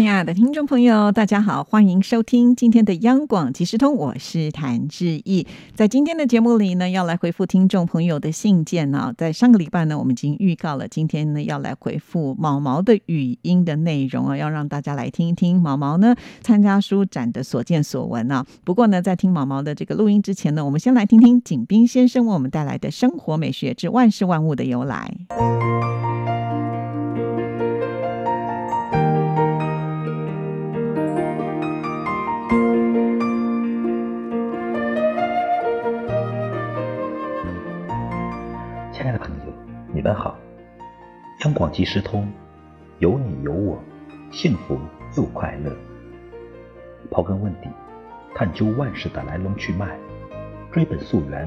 亲爱的听众朋友，大家好，欢迎收听今天的央广即时通，我是谭志毅。在今天的节目里呢，要来回复听众朋友的信件呢。在上个礼拜呢，我们已经预告了，今天呢要来回复毛毛的语音的内容啊，要让大家来听一听毛毛呢参加书展的所见所闻啊。不过呢，在听毛毛的这个录音之前呢，我们先来听听景斌先生为我们带来的生活美学之万事万物的由来。你们好，央广即时通，有你有我，幸福又快乐。刨根问底，探究万事的来龙去脉，追本溯源，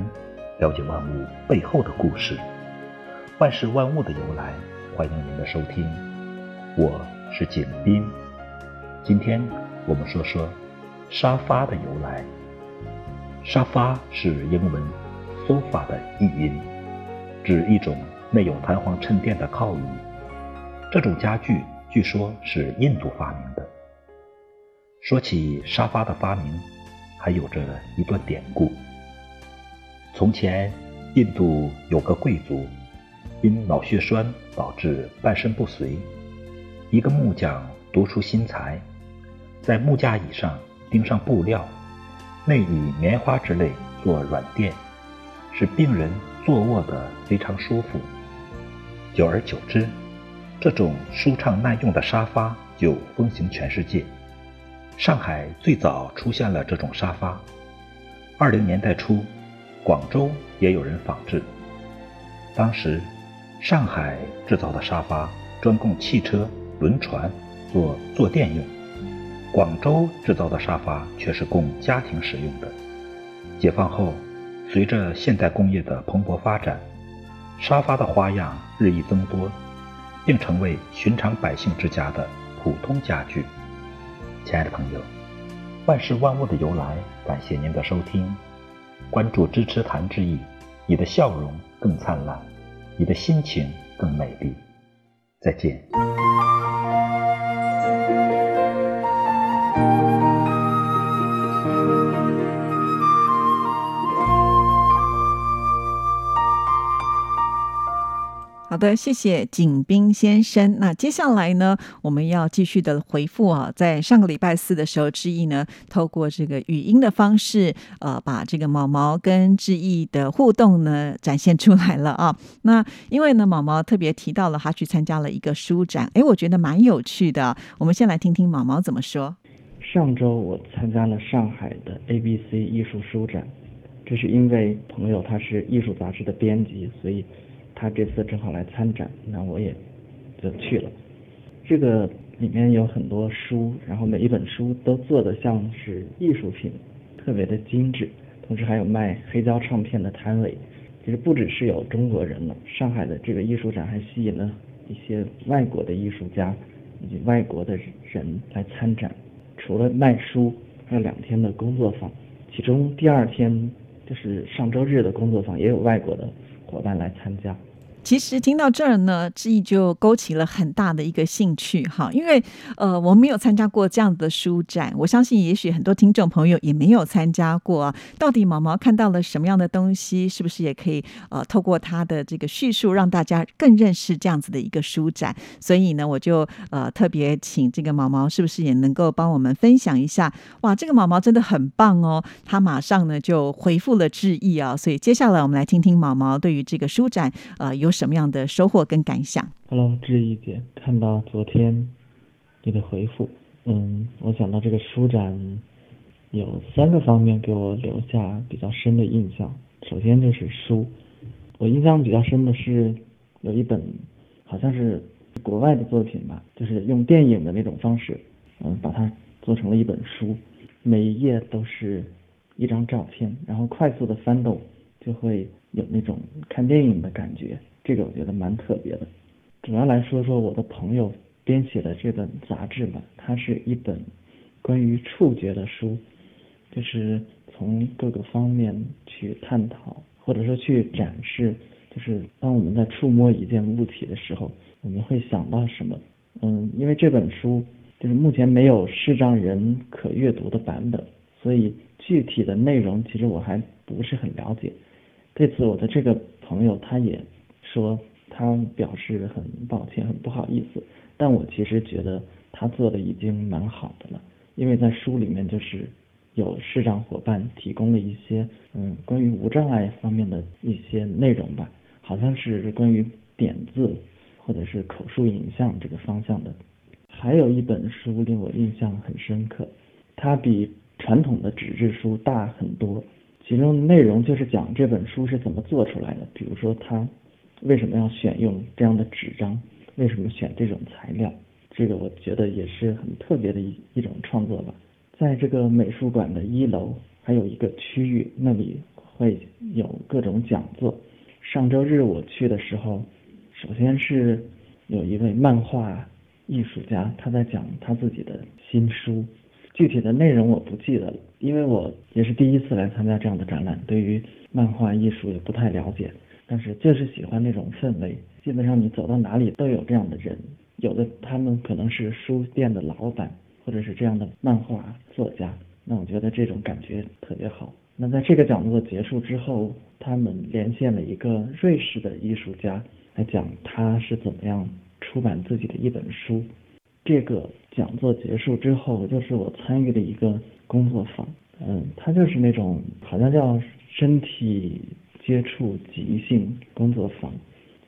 了解万物背后的故事。万事万物的由来，欢迎您的收听。我是景斌，今天我们说说沙发的由来。沙发是英文 sofa 的译音，指一种。内有弹簧衬垫的靠椅，这种家具据说是印度发明的。说起沙发的发明，还有着一段典故。从前，印度有个贵族，因脑血栓导致半身不遂。一个木匠独出心裁，在木架椅上钉上布料，内以棉花之类做软垫，使病人坐卧得非常舒服。久而久之，这种舒畅耐用的沙发就风行全世界。上海最早出现了这种沙发。二零年代初，广州也有人仿制。当时，上海制造的沙发专供汽车、轮船做坐垫用，广州制造的沙发却是供家庭使用的。解放后，随着现代工业的蓬勃发展。沙发的花样日益增多，并成为寻常百姓之家的普通家具。亲爱的朋友，万事万物的由来，感谢您的收听，关注支持谈之意，你的笑容更灿烂，你的心情更美丽。再见。好的，谢谢景斌先生。那接下来呢，我们要继续的回复啊，在上个礼拜四的时候，志毅呢透过这个语音的方式，呃，把这个毛毛跟志毅的互动呢展现出来了啊。那因为呢，毛毛特别提到了他去参加了一个书展，哎，我觉得蛮有趣的。我们先来听听毛毛怎么说。上周我参加了上海的 ABC 艺术书展，这是因为朋友他是艺术杂志的编辑，所以。他这次正好来参展，那我也就去了。这个里面有很多书，然后每一本书都做的像是艺术品，特别的精致。同时还有卖黑胶唱片的摊位。其实不只是有中国人了，上海的这个艺术展还吸引了一些外国的艺术家以及外国的人来参展。除了卖书，还有两天的工作坊，其中第二天就是上周日的工作坊也有外国的。伙伴来参加。其实听到这儿呢，志毅就勾起了很大的一个兴趣哈，因为呃，我没有参加过这样的书展，我相信也许很多听众朋友也没有参加过啊。到底毛毛看到了什么样的东西？是不是也可以呃，透过他的这个叙述，让大家更认识这样子的一个书展？所以呢，我就呃特别请这个毛毛，是不是也能够帮我们分享一下？哇，这个毛毛真的很棒哦，他马上呢就回复了志毅啊。所以接下来我们来听听毛毛对于这个书展呃有。什么样的收获跟感想？Hello，志毅姐，看到昨天你的回复，嗯，我想到这个书展有三个方面给我留下比较深的印象。首先就是书，我印象比较深的是有一本好像是国外的作品吧，就是用电影的那种方式，嗯，把它做成了一本书，每一页都是一张照片，然后快速的翻动，就会有那种看电影的感觉。这个我觉得蛮特别的。主要来说说我的朋友编写的这本杂志吧，它是一本关于触觉的书，就是从各个方面去探讨，或者说去展示，就是当我们在触摸一件物体的时候，我们会想到什么？嗯，因为这本书就是目前没有视障人可阅读的版本，所以具体的内容其实我还不是很了解。这次我的这个朋友他也说。他表示很抱歉，很不好意思，但我其实觉得他做的已经蛮好的了，因为在书里面就是有视障伙伴提供了一些嗯关于无障碍方面的一些内容吧，好像是关于点字或者是口述影像这个方向的。还有一本书令我印象很深刻，它比传统的纸质书大很多，其中内容就是讲这本书是怎么做出来的，比如说它。为什么要选用这样的纸张？为什么选这种材料？这个我觉得也是很特别的一一种创作吧。在这个美术馆的一楼还有一个区域，那里会有各种讲座。上周日我去的时候，首先是有一位漫画艺术家，他在讲他自己的新书，具体的内容我不记得了，因为我也是第一次来参加这样的展览，对于漫画艺术也不太了解。但是就是喜欢那种氛围，基本上你走到哪里都有这样的人，有的他们可能是书店的老板，或者是这样的漫画作家，那我觉得这种感觉特别好。那在这个讲座结束之后，他们连线了一个瑞士的艺术家来讲他是怎么样出版自己的一本书。这个讲座结束之后，就是我参与的一个工作坊，嗯，他就是那种好像叫身体。接触即兴工作坊，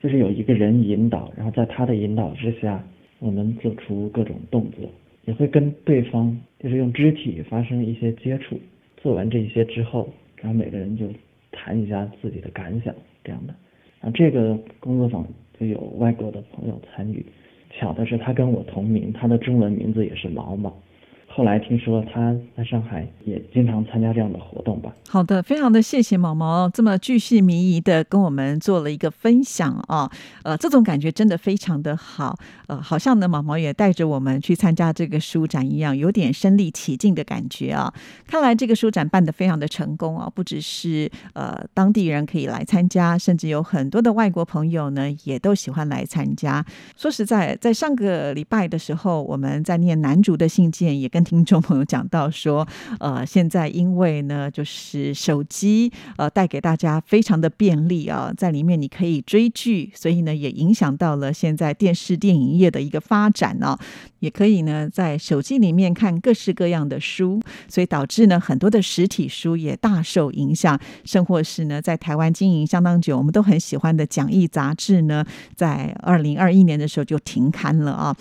就是有一个人引导，然后在他的引导之下，我们做出各种动作，也会跟对方就是用肢体发生一些接触。做完这些之后，然后每个人就谈一下自己的感想，这样的。啊，这个工作坊就有外国的朋友参与，巧的是他跟我同名，他的中文名字也是毛毛。后来听说他在上海也经常参加这样的活动吧。好的，非常的谢谢毛毛这么巨细靡遗的跟我们做了一个分享啊，呃，这种感觉真的非常的好，呃，好像呢毛毛也带着我们去参加这个书展一样，有点身临其境的感觉啊。看来这个书展办得非常的成功啊，不只是呃当地人可以来参加，甚至有很多的外国朋友呢也都喜欢来参加。说实在，在上个礼拜的时候，我们在念男主的信件，也跟听众朋友讲到说，呃，现在因为呢，就是手机呃带给大家非常的便利啊，在里面你可以追剧，所以呢也影响到了现在电视电影业的一个发展呢，也可以呢在手机里面看各式各样的书，所以导致呢很多的实体书也大受影响，甚或是呢在台湾经营相当久，我们都很喜欢的讲义杂志呢，在二零二一年的时候就停刊了啊。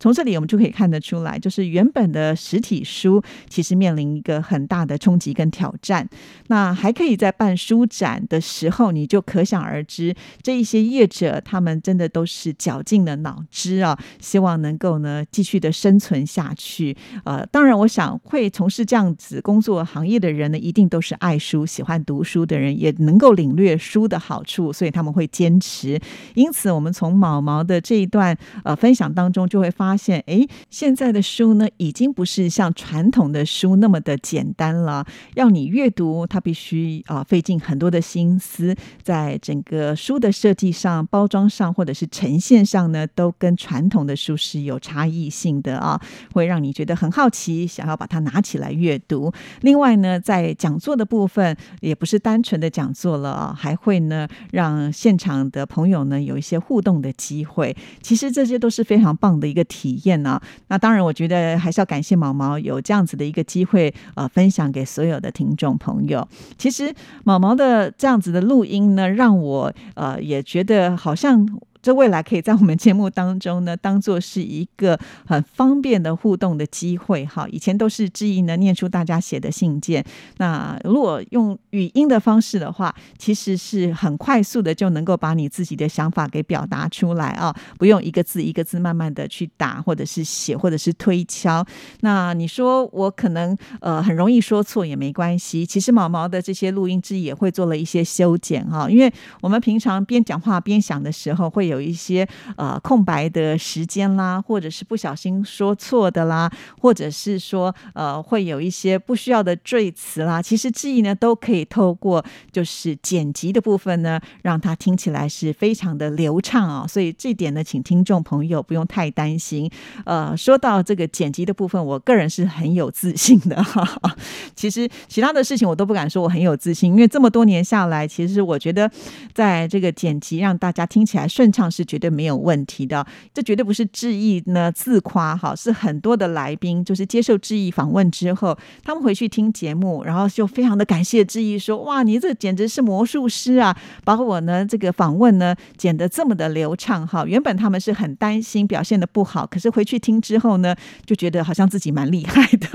从这里我们就可以看得出来，就是原本的实体书其实面临一个很大的冲击跟挑战。那还可以在办书展的时候，你就可想而知，这一些业者他们真的都是绞尽了脑汁啊，希望能够呢继续的生存下去。呃，当然，我想会从事这样子工作行业的人呢，一定都是爱书、喜欢读书的人，也能够领略书的好处，所以他们会坚持。因此，我们从毛毛的这一段呃分享当中就会发。发现，哎，现在的书呢，已经不是像传统的书那么的简单了。要你阅读，它必须啊费尽很多的心思，在整个书的设计上、包装上，或者是呈现上呢，都跟传统的书是有差异性的啊，会让你觉得很好奇，想要把它拿起来阅读。另外呢，在讲座的部分，也不是单纯的讲座了啊，还会呢让现场的朋友呢有一些互动的机会。其实这些都是非常棒的一个。体验呢？那当然，我觉得还是要感谢毛毛有这样子的一个机会，呃，分享给所有的听众朋友。其实毛毛的这样子的录音呢，让我呃也觉得好像。这未来可以在我们节目当中呢，当做是一个很方便的互动的机会。哈，以前都是质疑呢，念出大家写的信件。那如果用语音的方式的话，其实是很快速的就能够把你自己的想法给表达出来啊，不用一个字一个字慢慢的去打，或者是写，或者是推敲。那你说我可能呃很容易说错也没关系。其实毛毛的这些录音之也会做了一些修剪哈，因为我们平常边讲话边想的时候会有。有一些呃空白的时间啦，或者是不小心说错的啦，或者是说呃会有一些不需要的赘词啦，其实志毅呢都可以透过就是剪辑的部分呢，让它听起来是非常的流畅啊。所以这点呢，请听众朋友不用太担心。呃，说到这个剪辑的部分，我个人是很有自信的哈。其实其他的事情我都不敢说我很有自信，因为这么多年下来，其实我觉得在这个剪辑让大家听起来顺畅是绝对没有问题的。这绝对不是志毅呢自夸哈，是很多的来宾就是接受志毅访问之后，他们回去听节目，然后就非常的感谢志毅说：“哇，你这简直是魔术师啊，把我呢这个访问呢剪得这么的流畅哈。”原本他们是很担心表现的不好，可是回去听之后呢，就觉得好像自己蛮厉害的。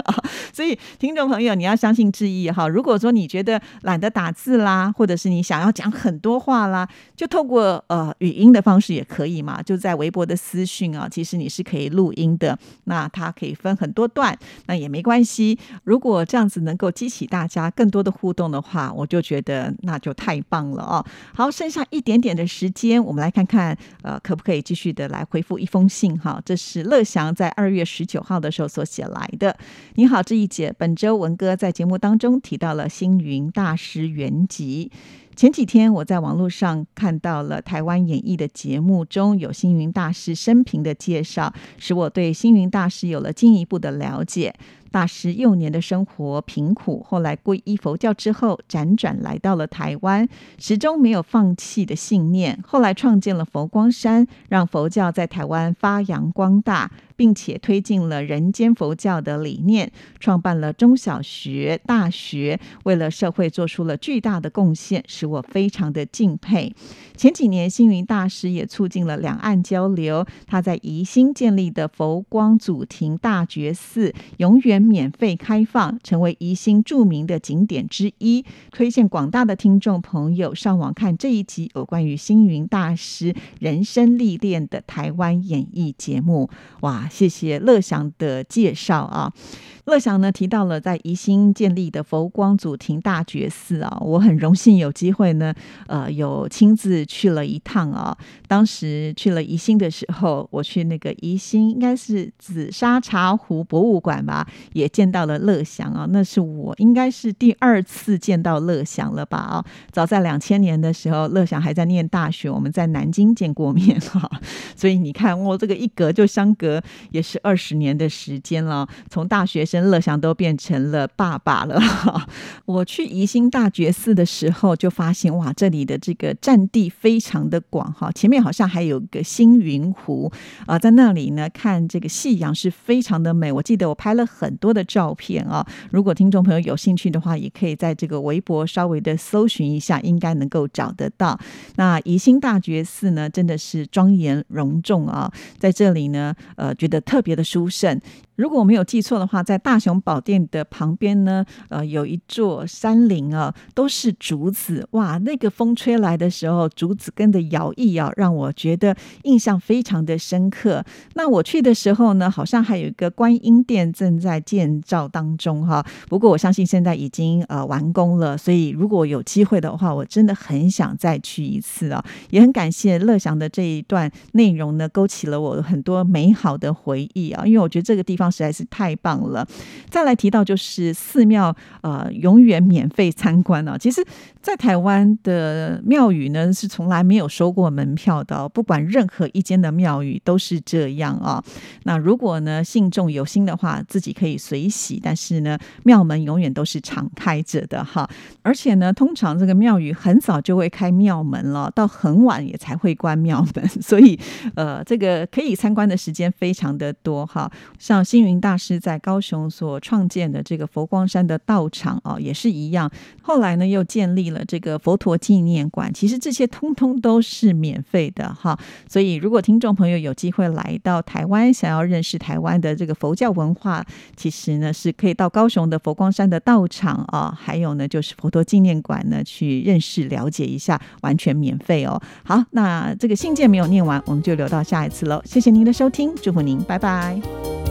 所以听众朋友，你要相信志毅哈。如果说你觉得懒得打字啦，或者是你想要讲很多话啦，就透过呃语音的方式也可以嘛，就在微博的私讯啊，其实你是可以录音的。那它可以分很多段，那也没关系。如果这样子能够激起大家更多的互动的话，我就觉得那就太棒了哦。好，剩下一点点的时间，我们来看看呃可不可以继续的来回复一封信哈。这是乐祥在二月十九号的时候所写来的。你好，这一节本周文哥在节目当中提到了星云大师原籍。前几天我在网络上看到了台湾演艺的节目中有星云大师生平的介绍，使我对星云大师有了进一步的了解。大师幼年的生活贫苦，后来皈依佛教之后，辗转来到了台湾，始终没有放弃的信念。后来创建了佛光山，让佛教在台湾发扬光大，并且推进了人间佛教的理念，创办了中小学、大学，为了社会做出了巨大的贡献，使我非常的敬佩。前几年，星云大师也促进了两岸交流，他在宜兴建立的佛光祖庭大觉寺，永远。免费开放，成为宜兴著名的景点之一。推荐广大的听众朋友上网看这一集有关于星云大师人生历练的台湾演艺节目。哇，谢谢乐祥的介绍啊！乐祥呢提到了在宜兴建立的佛光祖庭大觉寺啊，我很荣幸有机会呢，呃，有亲自去了一趟啊。当时去了宜兴的时候，我去那个宜兴应该是紫砂茶壶博物馆吧，也见到了乐祥啊。那是我应该是第二次见到乐祥了吧？啊，早在两千年的时候，乐祥还在念大学，我们在南京见过面哈。所以你看，我这个一隔就相隔也是二十年的时间了，从大学。生乐祥都变成了爸爸了。我去宜兴大觉寺的时候，就发现哇，这里的这个占地非常的广哈。前面好像还有个星云湖啊，在那里呢看这个夕阳是非常的美。我记得我拍了很多的照片啊。如果听众朋友有兴趣的话，也可以在这个微博稍微的搜寻一下，应该能够找得到。那宜兴大觉寺呢，真的是庄严隆重啊，在这里呢，呃，觉得特别的殊胜。如果我没有记错的话，在大雄宝殿的旁边呢，呃，有一座山林啊，都是竹子。哇，那个风吹来的时候，竹子根的摇曳啊，让我觉得印象非常的深刻。那我去的时候呢，好像还有一个观音殿正在建造当中哈。不过我相信现在已经呃完工了，所以如果有机会的话，我真的很想再去一次啊。也很感谢乐祥的这一段内容呢，勾起了我很多美好的回忆啊。因为我觉得这个地方。实在是太棒了！再来提到就是寺庙，呃，永远免费参观啊。其实，在台湾的庙宇呢，是从来没有收过门票的。不管任何一间的庙宇都是这样啊。那如果呢，信众有心的话，自己可以随喜，但是呢，庙门永远都是敞开着的哈。而且呢，通常这个庙宇很早就会开庙门了，到很晚也才会关庙门，所以呃，这个可以参观的时间非常的多哈。像星云大师在高雄所创建的这个佛光山的道场啊，也是一样。后来呢，又建立了这个佛陀纪念馆。其实这些通通都是免费的哈。所以，如果听众朋友有机会来到台湾，想要认识台湾的这个佛教文化，其实呢是可以到高雄的佛光山的道场啊，还有呢就是佛陀纪念馆呢去认识了解一下，完全免费哦。好，那这个信件没有念完，我们就留到下一次喽。谢谢您的收听，祝福您，拜拜。